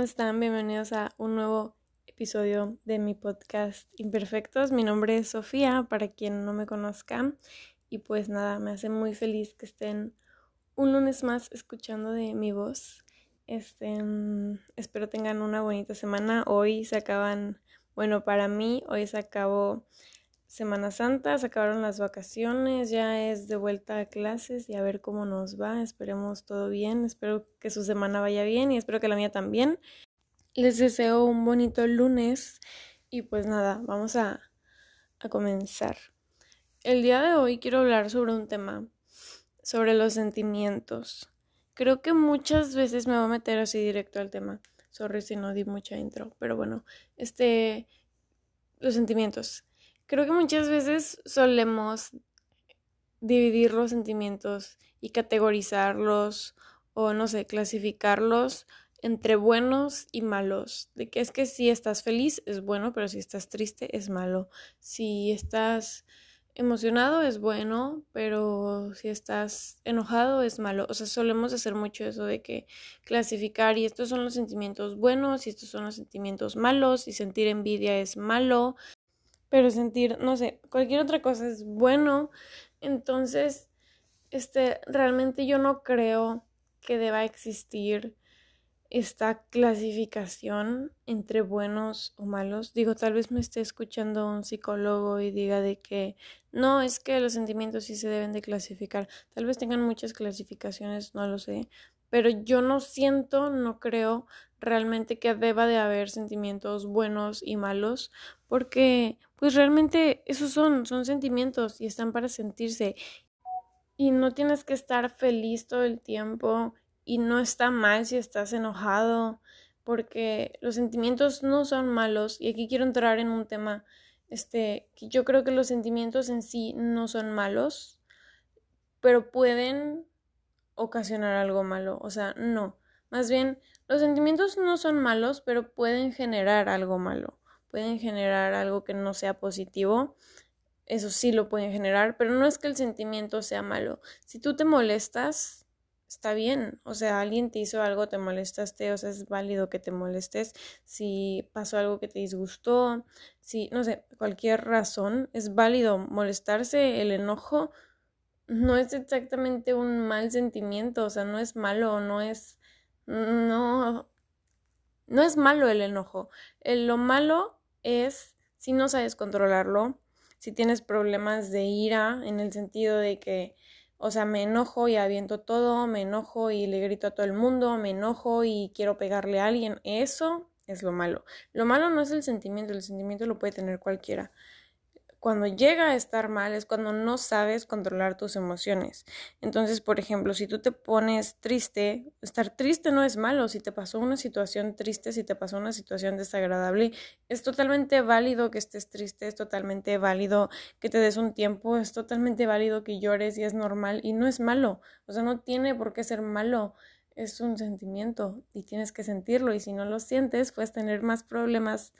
¿cómo están? Bienvenidos a un nuevo episodio de mi podcast Imperfectos. Mi nombre es Sofía, para quien no me conozca. Y pues nada, me hace muy feliz que estén un lunes más escuchando de mi voz. Este, mm, espero tengan una bonita semana. Hoy se acaban, bueno, para mí, hoy se acabó Semana Santa, se acabaron las vacaciones, ya es de vuelta a clases y a ver cómo nos va. Esperemos todo bien, espero que su semana vaya bien y espero que la mía también. Les deseo un bonito lunes y pues nada, vamos a, a comenzar. El día de hoy quiero hablar sobre un tema, sobre los sentimientos. Creo que muchas veces me voy a meter así directo al tema. Sorry si no di mucha intro, pero bueno, este, los sentimientos Creo que muchas veces solemos dividir los sentimientos y categorizarlos o no sé, clasificarlos entre buenos y malos. De que es que si estás feliz es bueno, pero si estás triste es malo. Si estás emocionado es bueno, pero si estás enojado es malo. O sea, solemos hacer mucho eso de que clasificar y estos son los sentimientos buenos y estos son los sentimientos malos y sentir envidia es malo pero sentir, no sé, cualquier otra cosa es bueno. Entonces, este, realmente yo no creo que deba existir esta clasificación entre buenos o malos. Digo, tal vez me esté escuchando un psicólogo y diga de que no, es que los sentimientos sí se deben de clasificar. Tal vez tengan muchas clasificaciones, no lo sé, pero yo no siento, no creo realmente que deba de haber sentimientos buenos y malos, porque pues realmente esos son, son sentimientos y están para sentirse. Y no tienes que estar feliz todo el tiempo y no está mal si estás enojado, porque los sentimientos no son malos y aquí quiero entrar en un tema este que yo creo que los sentimientos en sí no son malos, pero pueden ocasionar algo malo. O sea, no. Más bien, los sentimientos no son malos, pero pueden generar algo malo. Pueden generar algo que no sea positivo. Eso sí lo pueden generar, pero no es que el sentimiento sea malo. Si tú te molestas, está bien. O sea, alguien te hizo algo, te molestaste, o sea, es válido que te molestes. Si pasó algo que te disgustó, si, no sé, cualquier razón, es válido molestarse, el enojo no es exactamente un mal sentimiento, o sea, no es malo, no es, no, no es malo el enojo. lo malo es si no sabes controlarlo, si tienes problemas de ira en el sentido de que, o sea, me enojo y aviento todo, me enojo y le grito a todo el mundo, me enojo y quiero pegarle a alguien, eso es lo malo. Lo malo no es el sentimiento, el sentimiento lo puede tener cualquiera cuando llega a estar mal es cuando no sabes controlar tus emociones. Entonces, por ejemplo, si tú te pones triste, estar triste no es malo. Si te pasó una situación triste, si te pasó una situación desagradable, es totalmente válido que estés triste, es totalmente válido que te des un tiempo, es totalmente válido que llores y es normal y no es malo. O sea, no tiene por qué ser malo. Es un sentimiento y tienes que sentirlo y si no lo sientes, puedes tener más problemas,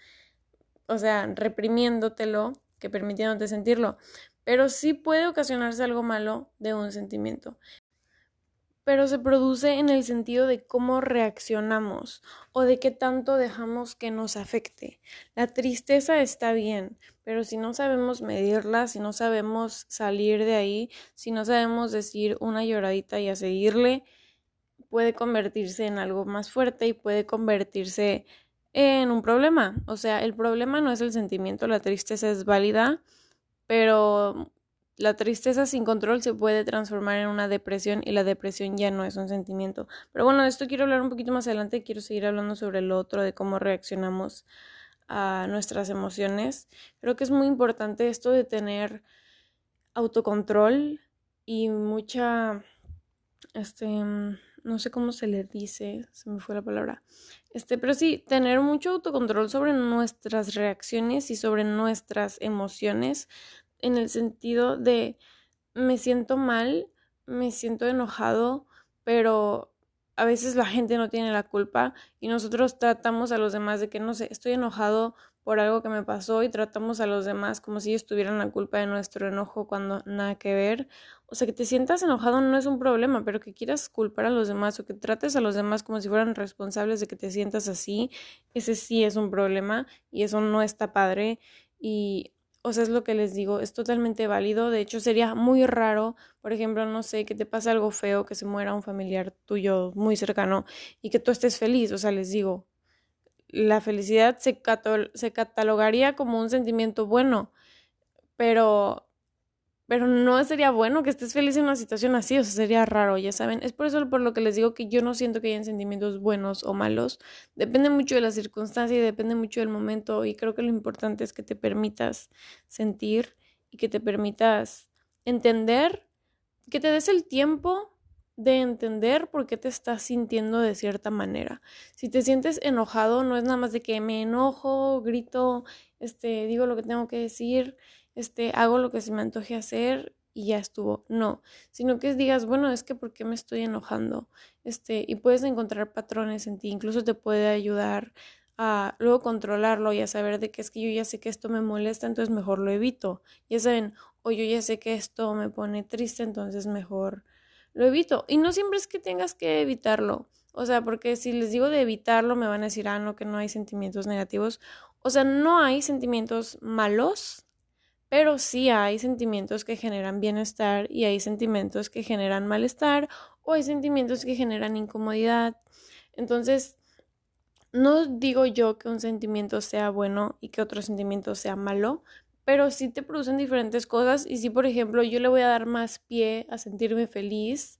o sea, reprimiéndotelo que permitiéndote sentirlo, pero sí puede ocasionarse algo malo de un sentimiento. Pero se produce en el sentido de cómo reaccionamos o de qué tanto dejamos que nos afecte. La tristeza está bien, pero si no sabemos medirla, si no sabemos salir de ahí, si no sabemos decir una lloradita y a seguirle, puede convertirse en algo más fuerte y puede convertirse en un problema. O sea, el problema no es el sentimiento, la tristeza es válida, pero la tristeza sin control se puede transformar en una depresión y la depresión ya no es un sentimiento. Pero bueno, de esto quiero hablar un poquito más adelante, quiero seguir hablando sobre lo otro, de cómo reaccionamos a nuestras emociones. Creo que es muy importante esto de tener autocontrol y mucha, este, no sé cómo se le dice, se me fue la palabra. Este, pero sí, tener mucho autocontrol sobre nuestras reacciones y sobre nuestras emociones en el sentido de me siento mal, me siento enojado, pero a veces la gente no tiene la culpa y nosotros tratamos a los demás de que no sé, estoy enojado por algo que me pasó y tratamos a los demás como si ellos tuvieran la culpa de nuestro enojo cuando nada que ver. O sea, que te sientas enojado no es un problema, pero que quieras culpar a los demás o que trates a los demás como si fueran responsables de que te sientas así, ese sí es un problema y eso no está padre. Y, o sea, es lo que les digo, es totalmente válido. De hecho, sería muy raro, por ejemplo, no sé, que te pase algo feo, que se muera un familiar tuyo muy cercano y que tú estés feliz. O sea, les digo, la felicidad se, se catalogaría como un sentimiento bueno, pero, pero no sería bueno que estés feliz en una situación así, o sea, sería raro, ya saben. Es por eso por lo que les digo que yo no siento que hayan sentimientos buenos o malos. Depende mucho de la circunstancia y depende mucho del momento y creo que lo importante es que te permitas sentir y que te permitas entender, que te des el tiempo de entender por qué te estás sintiendo de cierta manera. Si te sientes enojado, no es nada más de que me enojo, grito, este, digo lo que tengo que decir, este, hago lo que se me antoje hacer y ya estuvo. No, sino que digas, bueno, es que por qué me estoy enojando. Este, y puedes encontrar patrones en ti, incluso te puede ayudar a luego controlarlo y a saber de que es que yo ya sé que esto me molesta, entonces mejor lo evito. Ya saben, o yo ya sé que esto me pone triste, entonces mejor lo evito. Y no siempre es que tengas que evitarlo. O sea, porque si les digo de evitarlo, me van a decir, ah, no, que no hay sentimientos negativos. O sea, no hay sentimientos malos, pero sí hay sentimientos que generan bienestar y hay sentimientos que generan malestar o hay sentimientos que generan incomodidad. Entonces, no digo yo que un sentimiento sea bueno y que otro sentimiento sea malo, pero sí te producen diferentes cosas y si por ejemplo yo le voy a dar más pie a sentirme feliz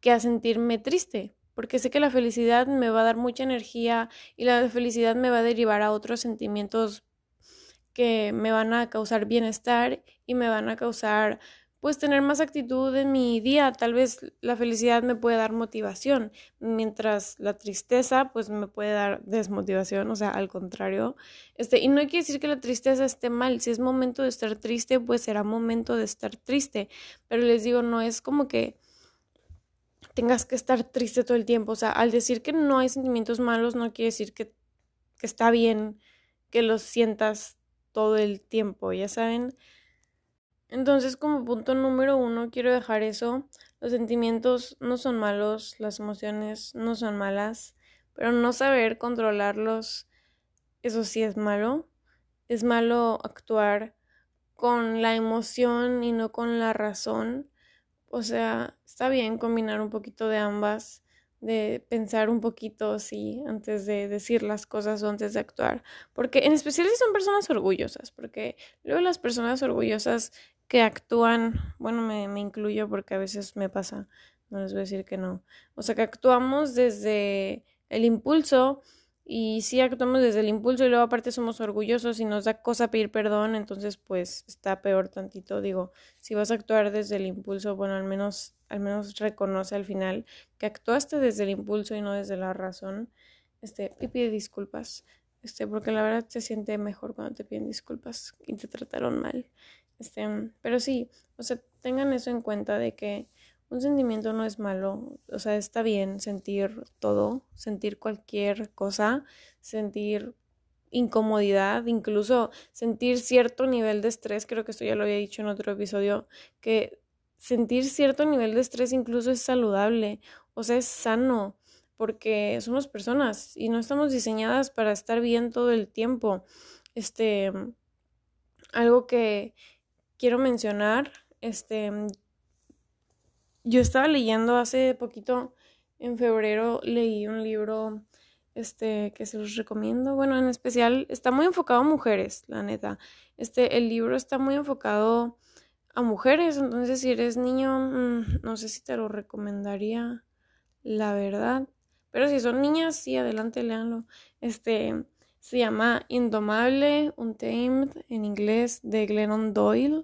que a sentirme triste, porque sé que la felicidad me va a dar mucha energía y la felicidad me va a derivar a otros sentimientos que me van a causar bienestar y me van a causar pues tener más actitud en mi día. Tal vez la felicidad me puede dar motivación, mientras la tristeza pues me puede dar desmotivación, o sea, al contrario. Este, y no que decir que la tristeza esté mal, si es momento de estar triste, pues será momento de estar triste, pero les digo, no es como que tengas que estar triste todo el tiempo, o sea, al decir que no hay sentimientos malos no quiere decir que, que está bien que los sientas todo el tiempo, ya saben. Entonces, como punto número uno, quiero dejar eso. Los sentimientos no son malos, las emociones no son malas, pero no saber controlarlos, eso sí es malo. Es malo actuar con la emoción y no con la razón. O sea, está bien combinar un poquito de ambas, de pensar un poquito, sí, antes de decir las cosas o antes de actuar. Porque en especial si son personas orgullosas, porque luego las personas orgullosas que actúan, bueno, me, me incluyo porque a veces me pasa, no les voy a decir que no. O sea, que actuamos desde el impulso y sí actuamos desde el impulso y luego aparte somos orgullosos y nos da cosa pedir perdón, entonces pues está peor tantito. Digo, si vas a actuar desde el impulso, bueno, al menos, al menos reconoce al final que actuaste desde el impulso y no desde la razón. Este, y pide disculpas. Este, porque la verdad se siente mejor cuando te piden disculpas y te trataron mal. Este, pero sí, o sea, tengan eso en cuenta de que un sentimiento no es malo, o sea, está bien sentir todo, sentir cualquier cosa, sentir incomodidad, incluso sentir cierto nivel de estrés, creo que esto ya lo había dicho en otro episodio, que sentir cierto nivel de estrés incluso es saludable, o sea, es sano, porque somos personas y no estamos diseñadas para estar bien todo el tiempo. Este, algo que, quiero mencionar, este, yo estaba leyendo hace poquito, en febrero, leí un libro, este, que se los recomiendo. Bueno, en especial, está muy enfocado a mujeres, la neta. Este, el libro está muy enfocado a mujeres, entonces si eres niño, mm, no sé si te lo recomendaría, la verdad. Pero si son niñas, sí, adelante, léanlo. Este, se llama Indomable, Untamed en inglés de Glennon Doyle.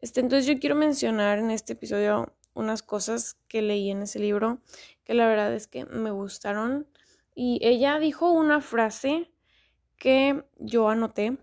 Este, entonces yo quiero mencionar en este episodio unas cosas que leí en ese libro que la verdad es que me gustaron. Y ella dijo una frase que yo anoté,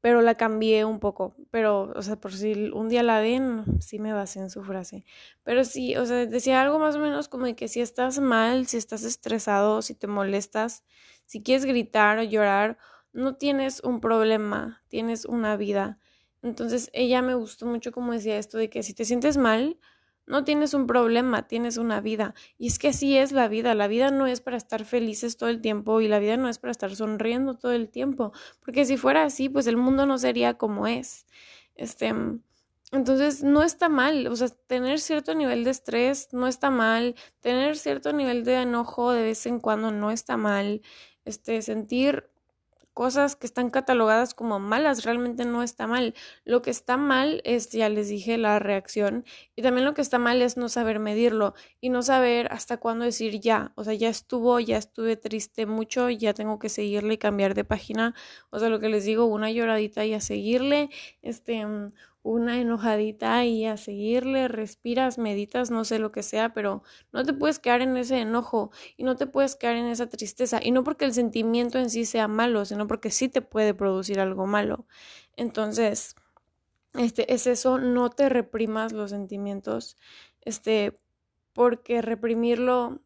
pero la cambié un poco. Pero, o sea, por si un día la ven, sí me basé en su frase. Pero sí, o sea, decía algo más o menos como de que si estás mal, si estás estresado, si te molestas, si quieres gritar o llorar, no tienes un problema, tienes una vida. Entonces ella me gustó mucho como decía esto de que si te sientes mal, no tienes un problema, tienes una vida. Y es que así es la vida. La vida no es para estar felices todo el tiempo y la vida no es para estar sonriendo todo el tiempo. Porque si fuera así, pues el mundo no sería como es. Este, entonces no está mal, o sea, tener cierto nivel de estrés no está mal, tener cierto nivel de enojo de vez en cuando no está mal, este, sentir cosas que están catalogadas como malas realmente no está mal. Lo que está mal es, ya les dije, la reacción y también lo que está mal es no saber medirlo y no saber hasta cuándo decir ya, o sea, ya estuvo, ya estuve triste mucho, ya tengo que seguirle y cambiar de página, o sea, lo que les digo, una lloradita y a seguirle, este, una enojadita y a seguirle, respiras, meditas, no sé lo que sea, pero no te puedes quedar en ese enojo y no te puedes quedar en esa tristeza. Y no porque el sentimiento en sí sea malo, sino porque sí te puede producir algo malo. Entonces, este es eso, no te reprimas los sentimientos, este, porque reprimirlo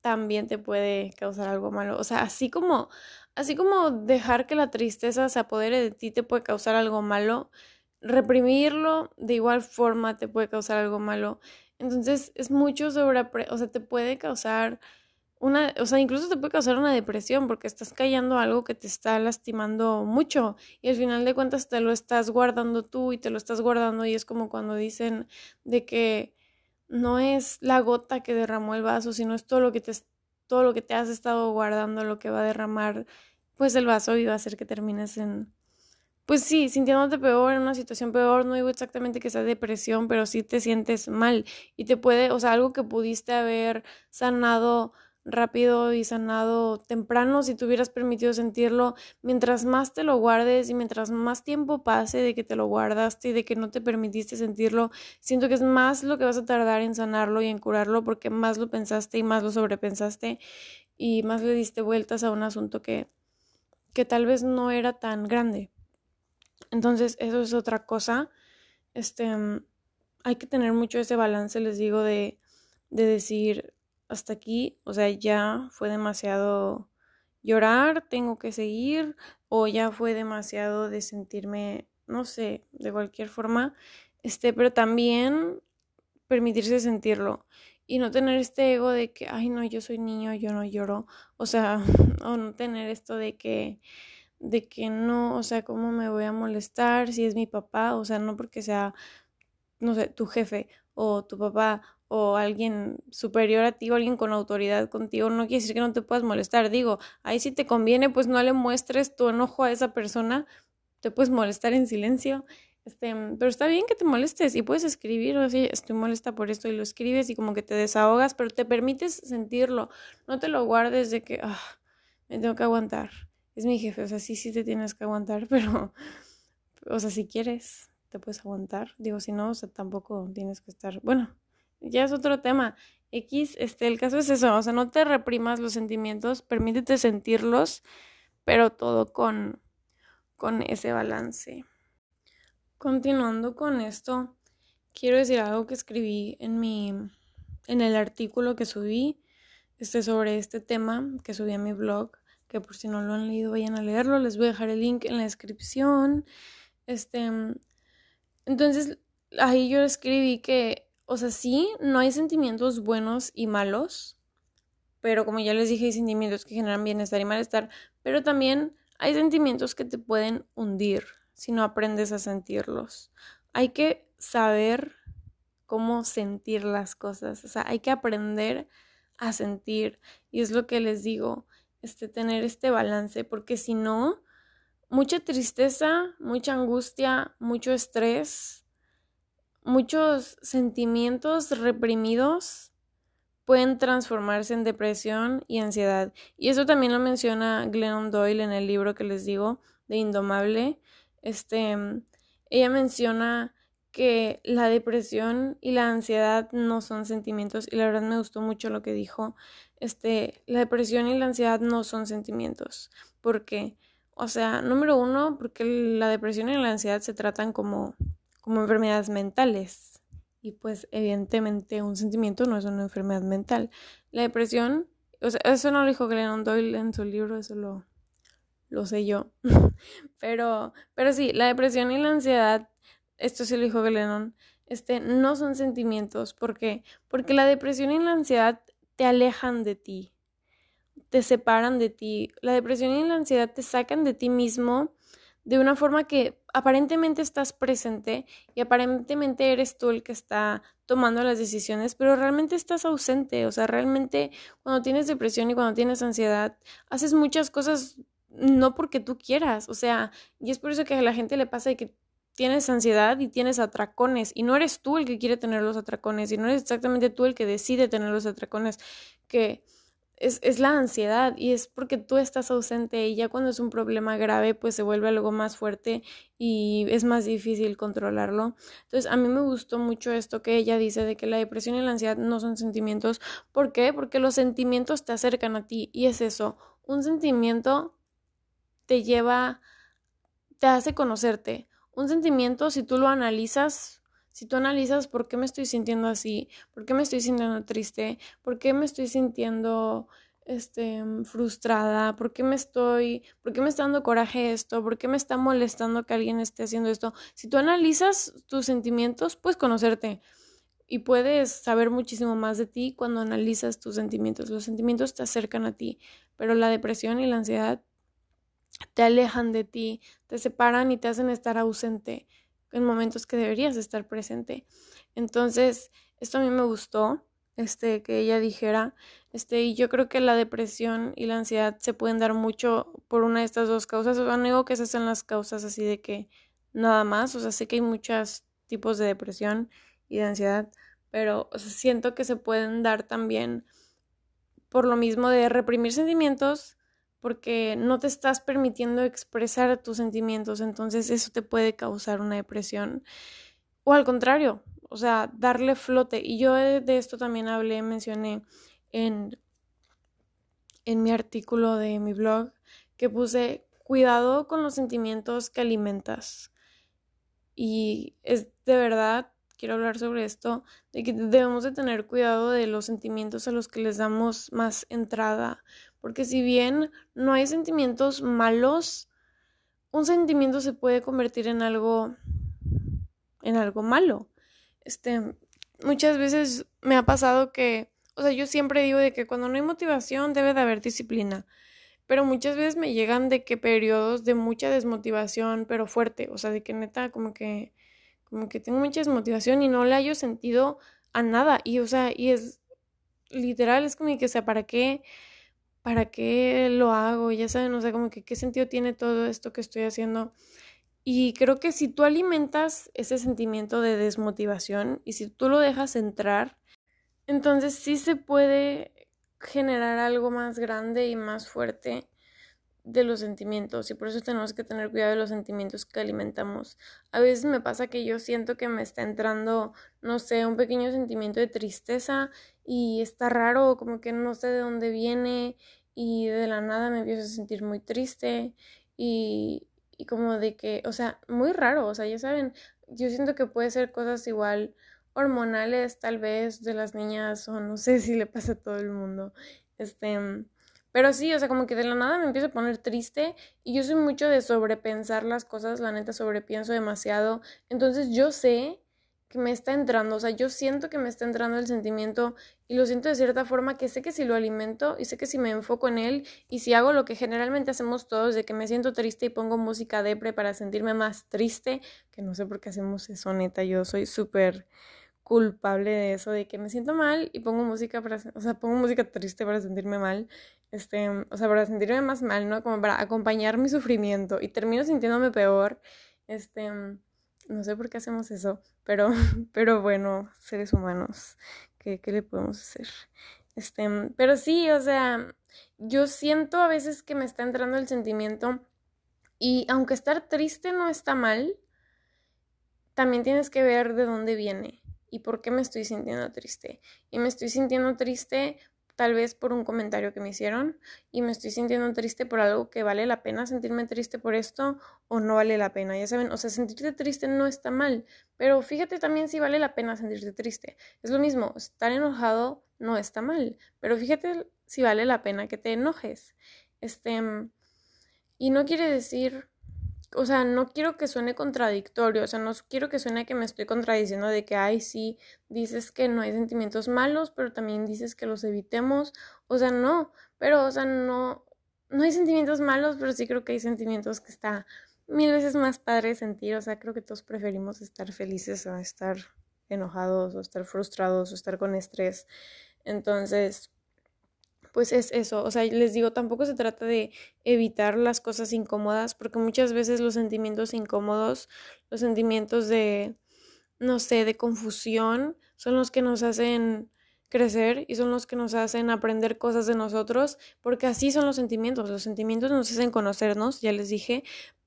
también te puede causar algo malo. O sea, así como, así como dejar que la tristeza se apodere de ti te puede causar algo malo, reprimirlo de igual forma te puede causar algo malo. Entonces es mucho sobre, o sea, te puede causar una, o sea, incluso te puede causar una depresión porque estás callando algo que te está lastimando mucho y al final de cuentas te lo estás guardando tú y te lo estás guardando y es como cuando dicen de que no es la gota que derramó el vaso, sino es todo lo que te todo lo que te has estado guardando lo que va a derramar pues el vaso y va a hacer que termines en pues sí, sintiéndote peor, en una situación peor, no digo exactamente que sea depresión, pero sí te sientes mal y te puede, o sea, algo que pudiste haber sanado rápido y sanado temprano si te hubieras permitido sentirlo, mientras más te lo guardes y mientras más tiempo pase de que te lo guardaste y de que no te permitiste sentirlo, siento que es más lo que vas a tardar en sanarlo y en curarlo porque más lo pensaste y más lo sobrepensaste y más le diste vueltas a un asunto que que tal vez no era tan grande. Entonces, eso es otra cosa. Este, mm, hay que tener mucho ese balance, les digo, de, de decir, hasta aquí, o sea, ya fue demasiado llorar, tengo que seguir, o ya fue demasiado de sentirme, no sé, de cualquier forma, este, pero también permitirse sentirlo y no tener este ego de que, ay, no, yo soy niño, yo no lloro, o sea, o no tener esto de que, de que no, o sea, ¿cómo me voy a molestar si es mi papá? O sea, no porque sea, no sé, tu jefe o tu papá o alguien superior a ti o alguien con autoridad contigo, no quiere decir que no te puedas molestar. Digo, ahí si te conviene, pues no le muestres tu enojo a esa persona, te puedes molestar en silencio. Este, pero está bien que te molestes y puedes escribir, o sea, estoy molesta por esto y lo escribes y como que te desahogas, pero te permites sentirlo, no te lo guardes de que, ah, me tengo que aguantar es mi jefe, o sea, sí, sí te tienes que aguantar, pero, o sea, si quieres, te puedes aguantar. Digo, si no, o sea, tampoco tienes que estar, bueno, ya es otro tema. X, este, el caso es eso, o sea, no te reprimas los sentimientos, permítete sentirlos, pero todo con, con ese balance. Continuando con esto, quiero decir algo que escribí en mi, en el artículo que subí, este, sobre este tema, que subí a mi blog que por si no lo han leído vayan a leerlo, les voy a dejar el link en la descripción. Este, entonces ahí yo escribí que, o sea, sí, no hay sentimientos buenos y malos, pero como ya les dije, hay sentimientos que generan bienestar y malestar, pero también hay sentimientos que te pueden hundir si no aprendes a sentirlos. Hay que saber cómo sentir las cosas, o sea, hay que aprender a sentir y es lo que les digo este, tener este balance, porque si no, mucha tristeza, mucha angustia, mucho estrés, muchos sentimientos reprimidos pueden transformarse en depresión y ansiedad. Y eso también lo menciona Glennon Doyle en el libro que les digo de Indomable. Este, ella menciona que la depresión y la ansiedad no son sentimientos y la verdad me gustó mucho lo que dijo. Este, la depresión y la ansiedad no son sentimientos. porque O sea, número uno, porque la depresión y la ansiedad se tratan como, como enfermedades mentales. Y pues evidentemente un sentimiento no es una enfermedad mental. La depresión, o sea, eso no lo dijo Glennon Doyle en su libro, eso lo, lo sé yo. pero, pero sí, la depresión y la ansiedad, esto sí lo dijo Glennon, este, no son sentimientos. ¿Por qué? Porque la depresión y la ansiedad te alejan de ti, te separan de ti. La depresión y la ansiedad te sacan de ti mismo de una forma que aparentemente estás presente y aparentemente eres tú el que está tomando las decisiones, pero realmente estás ausente, o sea, realmente cuando tienes depresión y cuando tienes ansiedad, haces muchas cosas no porque tú quieras, o sea, y es por eso que a la gente le pasa que tienes ansiedad y tienes atracones y no eres tú el que quiere tener los atracones y no eres exactamente tú el que decide tener los atracones, que es, la ansiedad y es porque tú estás ausente y ya cuando es un problema grave pues se vuelve algo más fuerte y es más difícil controlarlo. Entonces a mí me gustó mucho esto que ella dice de que la depresión y la ansiedad no son sentimientos. ¿Por qué? Porque los sentimientos te acercan a ti y es eso. Un sentimiento te lleva, te hace conocerte. Un sentimiento, si tú lo analizas, si tú analizas por qué me estoy sintiendo así, por qué me estoy sintiendo triste, por qué me estoy sintiendo este, frustrada, por qué me estoy, por qué me está dando coraje esto, por qué me está molestando que alguien esté haciendo esto. Si tú analizas tus sentimientos, puedes conocerte y puedes saber muchísimo más de ti cuando analizas tus sentimientos. Los sentimientos te acercan a ti, pero la depresión y la ansiedad te alejan de ti, te separan y te hacen estar ausente en momentos que deberías estar presente. Entonces, esto a mí me gustó, este, que ella dijera, este, y yo creo que la depresión y la ansiedad se pueden dar mucho por una de estas dos causas. O sea, no digo que esas sean las causas así de que nada más, o sea, sé que hay muchos tipos de depresión y de ansiedad, pero siento que se pueden dar también por lo mismo de reprimir sentimientos, porque no te estás permitiendo expresar tus sentimientos, entonces eso te puede causar una depresión. O al contrario, o sea, darle flote. Y yo de, esto también hablé, mencioné en, en mi artículo de mi blog, que puse cuidado con los sentimientos que alimentas. Y es de verdad, quiero hablar sobre esto, de que debemos de tener cuidado de los sentimientos a los que les damos más entrada, porque si bien no hay sentimientos malos, un sentimiento se puede convertir en algo en algo malo. Este, muchas veces me ha pasado que, o sea, yo siempre digo de que cuando no hay motivación debe de haber disciplina, pero muchas veces me llegan de que periodos de mucha desmotivación, pero fuerte, o sea, de que neta como que como que tengo mucha desmotivación y no le hallo sentido a nada y o sea, y es literal es como que o sea, ¿para qué ¿para qué lo hago? Ya saben, o sea, como que qué sentido tiene todo esto que estoy haciendo. Y creo que si tú alimentas ese sentimiento de desmotivación y si tú lo dejas entrar, entonces sí se puede generar algo más grande y más fuerte de los sentimientos y por eso tenemos que tener cuidado de los sentimientos que alimentamos. A veces me pasa que yo siento que me está entrando, no sé, un pequeño sentimiento de tristeza y está raro, como que no sé de dónde viene y de la nada me empiezo a sentir muy triste y, y como de que, o sea, muy raro, o sea, ya saben, yo siento que puede ser cosas igual hormonales tal vez de las niñas o no sé si le pasa a todo el mundo. Este, pero sí, o sea, como que de la nada me empiezo a poner triste y yo soy mucho de sobrepensar las cosas, la neta sobrepienso demasiado. Entonces yo sé que me está entrando, o sea, yo siento que me está entrando el sentimiento y lo siento de cierta forma que sé que si lo alimento y sé que si me enfoco en él y si hago lo que generalmente hacemos todos de que me siento triste y pongo música depre para sentirme más triste, que no sé por qué hacemos eso, neta, yo soy súper culpable de eso, de que me siento mal y pongo música para, o sea, pongo música triste para sentirme mal, este, o sea, para sentirme más mal, ¿no? Como para acompañar mi sufrimiento y termino sintiéndome peor, este, no sé por qué hacemos eso, pero, pero bueno, seres humanos, ¿qué, qué le podemos hacer? Este, pero sí, o sea, yo siento a veces que me está entrando el sentimiento y aunque estar triste no está mal, también tienes que ver de dónde viene y por qué me estoy sintiendo triste. Y me estoy sintiendo triste tal vez por un comentario que me hicieron y me estoy sintiendo triste por algo que vale la pena sentirme triste por esto o no vale la pena. Ya saben, o sea, sentirte triste no está mal, pero fíjate también si vale la pena sentirte triste. Es lo mismo, estar enojado no está mal, pero fíjate si vale la pena que te enojes. Este Y no quiere decir, o sea, no quiero que suene contradictorio, o sea, no quiero que suene que me estoy contradiciendo de que, ay, sí, dices que no hay sentimientos malos, pero también dices que los evitemos, o sea, no, pero, o sea, no, no hay sentimientos malos, pero sí creo que hay sentimientos que está mil veces más padre sentir, o sea, creo que todos preferimos estar felices a estar enojados o estar frustrados o estar con estrés. Entonces, pues es eso, o sea, les digo, tampoco se trata de evitar las cosas incómodas, porque muchas veces los sentimientos incómodos, los sentimientos de, no sé, de confusión, son los que nos hacen crecer y son los que nos hacen aprender cosas de nosotros, porque así son los sentimientos, los sentimientos nos hacen conocernos, ya les dije,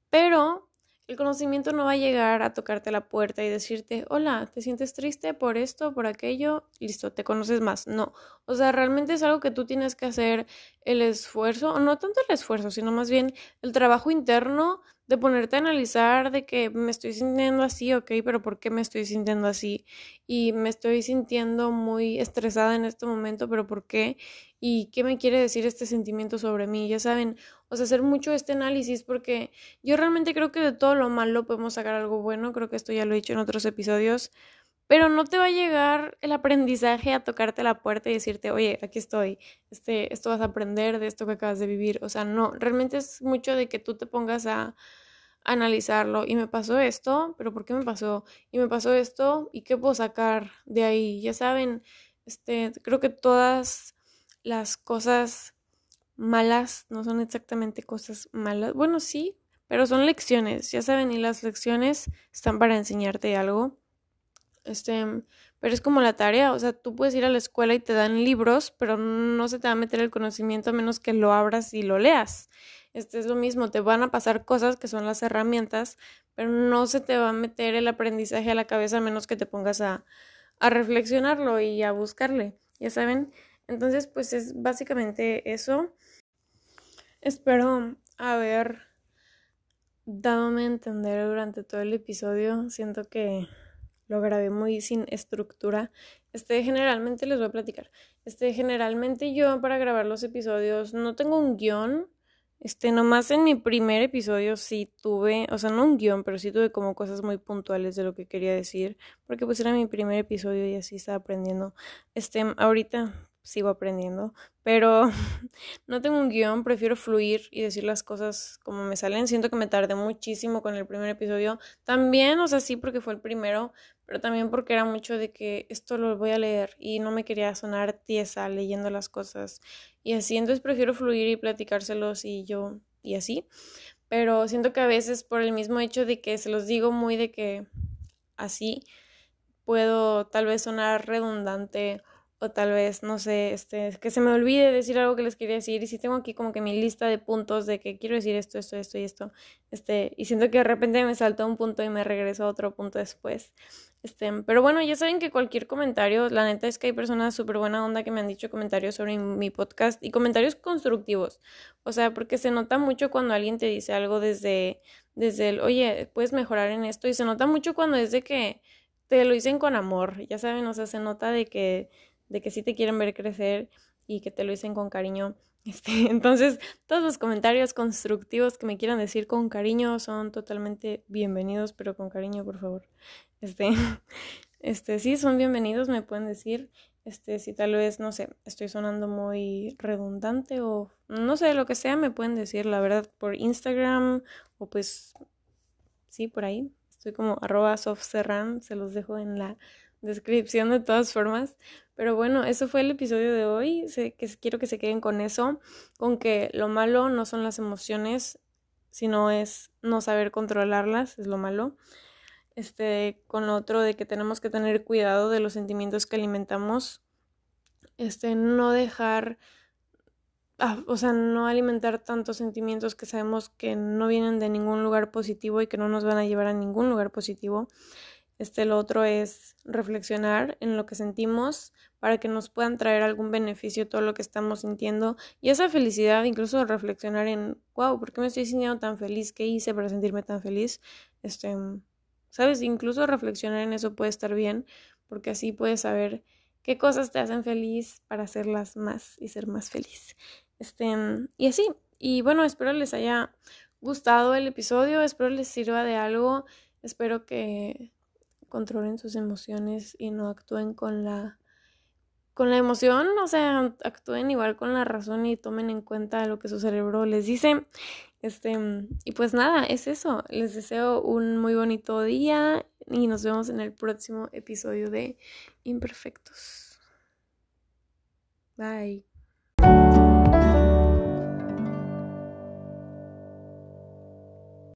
pero el conocimiento no va a llegar a tocarte la puerta y decirte, hola, ¿te sientes triste por esto, por aquello? Listo, te conoces más. No, o sea, realmente es algo que tú tienes que hacer el esfuerzo, o no tanto el esfuerzo, sino más bien el trabajo interno de ponerte a analizar de que me estoy sintiendo así, ok, pero ¿por qué me estoy sintiendo así? Y me estoy sintiendo muy estresada en este momento, pero ¿por qué? ¿Y qué me quiere decir este sentimiento sobre mí? Ya saben, o sea, hacer mucho este análisis porque yo realmente creo que de todo lo malo podemos sacar algo bueno, creo que esto ya lo he dicho en otros episodios, pero no te va a llegar el aprendizaje a tocarte la puerta y decirte, oye, aquí estoy, este, esto vas a aprender de esto que acabas de vivir. O sea, no, realmente es mucho de que tú te pongas a, analizarlo. Y me pasó esto, pero ¿por qué me pasó? Y me pasó esto, ¿y qué puedo sacar de ahí? Ya saben, este, creo que todas las cosas malas no son exactamente cosas malas. Bueno, sí, pero son lecciones, ya saben, y las lecciones están para enseñarte algo. Este, pero es como la tarea, o sea, tú puedes ir a la escuela y te dan libros, pero no se te va a meter el conocimiento a menos que lo abras y lo leas. Este es lo mismo, te van a pasar cosas que son las herramientas, pero no se te va a meter el aprendizaje a la cabeza a menos que te pongas a, a reflexionarlo y a buscarle, ya saben. Entonces, pues es básicamente eso. Espero haber dadome a entender durante todo el episodio. Siento que lo grabé muy sin estructura. Este, generalmente les voy a platicar. Este, generalmente yo para grabar los episodios no tengo un guion. Este, nomás en mi primer episodio sí tuve, o sea, no un guion, pero sí tuve como cosas muy puntuales de lo que quería decir, porque pues era mi primer episodio y así estaba aprendiendo. Este, ahorita sigo aprendiendo, pero no tengo un guion, prefiero fluir y decir las cosas como me salen. Siento que me tardé muchísimo con el primer episodio. También, o sea, sí porque fue el primero, pero también porque era mucho de que esto lo voy a leer y no me quería sonar tiesa leyendo las cosas y así. Entonces prefiero fluir y platicárselos y yo y así. Pero siento que a veces por el mismo hecho de que se los digo muy de que así puedo tal vez sonar redundante o tal vez, no sé, este, que se me olvide decir algo que les quería decir y si tengo aquí como que mi lista de puntos de que quiero decir esto, esto, esto y esto, este, y siento que de repente me saltó un punto y me regreso a otro punto después. Este, pero bueno, ya saben que cualquier comentario, la neta es que hay personas súper buena onda que me han dicho comentarios sobre mi podcast y comentarios constructivos. O sea, porque se nota mucho cuando alguien te dice algo desde, desde el, oye, puedes mejorar en esto y se nota mucho cuando es de que te lo dicen con amor, ya saben, o sea, se nota de que de que sí te quieren ver crecer y que te lo dicen con cariño. Este, entonces, todos los comentarios constructivos que me quieran decir con cariño son totalmente bienvenidos, pero con cariño, por favor. Este, este, sí, son bienvenidos, me pueden decir. Este, si tal vez, no sé, estoy sonando muy redundante o no sé, lo que sea, me pueden decir, la verdad, por Instagram o pues, sí, por ahí. Estoy como arroba softserran, se los dejo en la descripción de todas formas. Pero bueno, eso fue el episodio de hoy. Sé que quiero que se queden con eso, con que lo malo no son las emociones, sino es no saber controlarlas, es lo malo. Este, con lo otro de que tenemos que tener cuidado de los sentimientos que alimentamos. Este, no dejar, ah, o sea, no alimentar tantos sentimientos que sabemos que no vienen de ningún lugar positivo y que no nos van a llevar a ningún lugar positivo. Este, lo otro es reflexionar en lo que sentimos para que nos puedan traer algún beneficio todo lo que estamos sintiendo y esa felicidad, incluso reflexionar en, wow, ¿por qué me estoy sintiendo tan feliz? ¿Qué hice para sentirme tan feliz? Este, sabes, incluso reflexionar en eso puede estar bien porque así puedes saber qué cosas te hacen feliz para hacerlas más y ser más feliz. Este, y así, y bueno, espero les haya gustado el episodio, espero les sirva de algo, espero que controlen sus emociones y no actúen con la con la emoción, o sea, actúen igual con la razón y tomen en cuenta lo que su cerebro les dice. Este, y pues nada, es eso. Les deseo un muy bonito día y nos vemos en el próximo episodio de Imperfectos. Bye.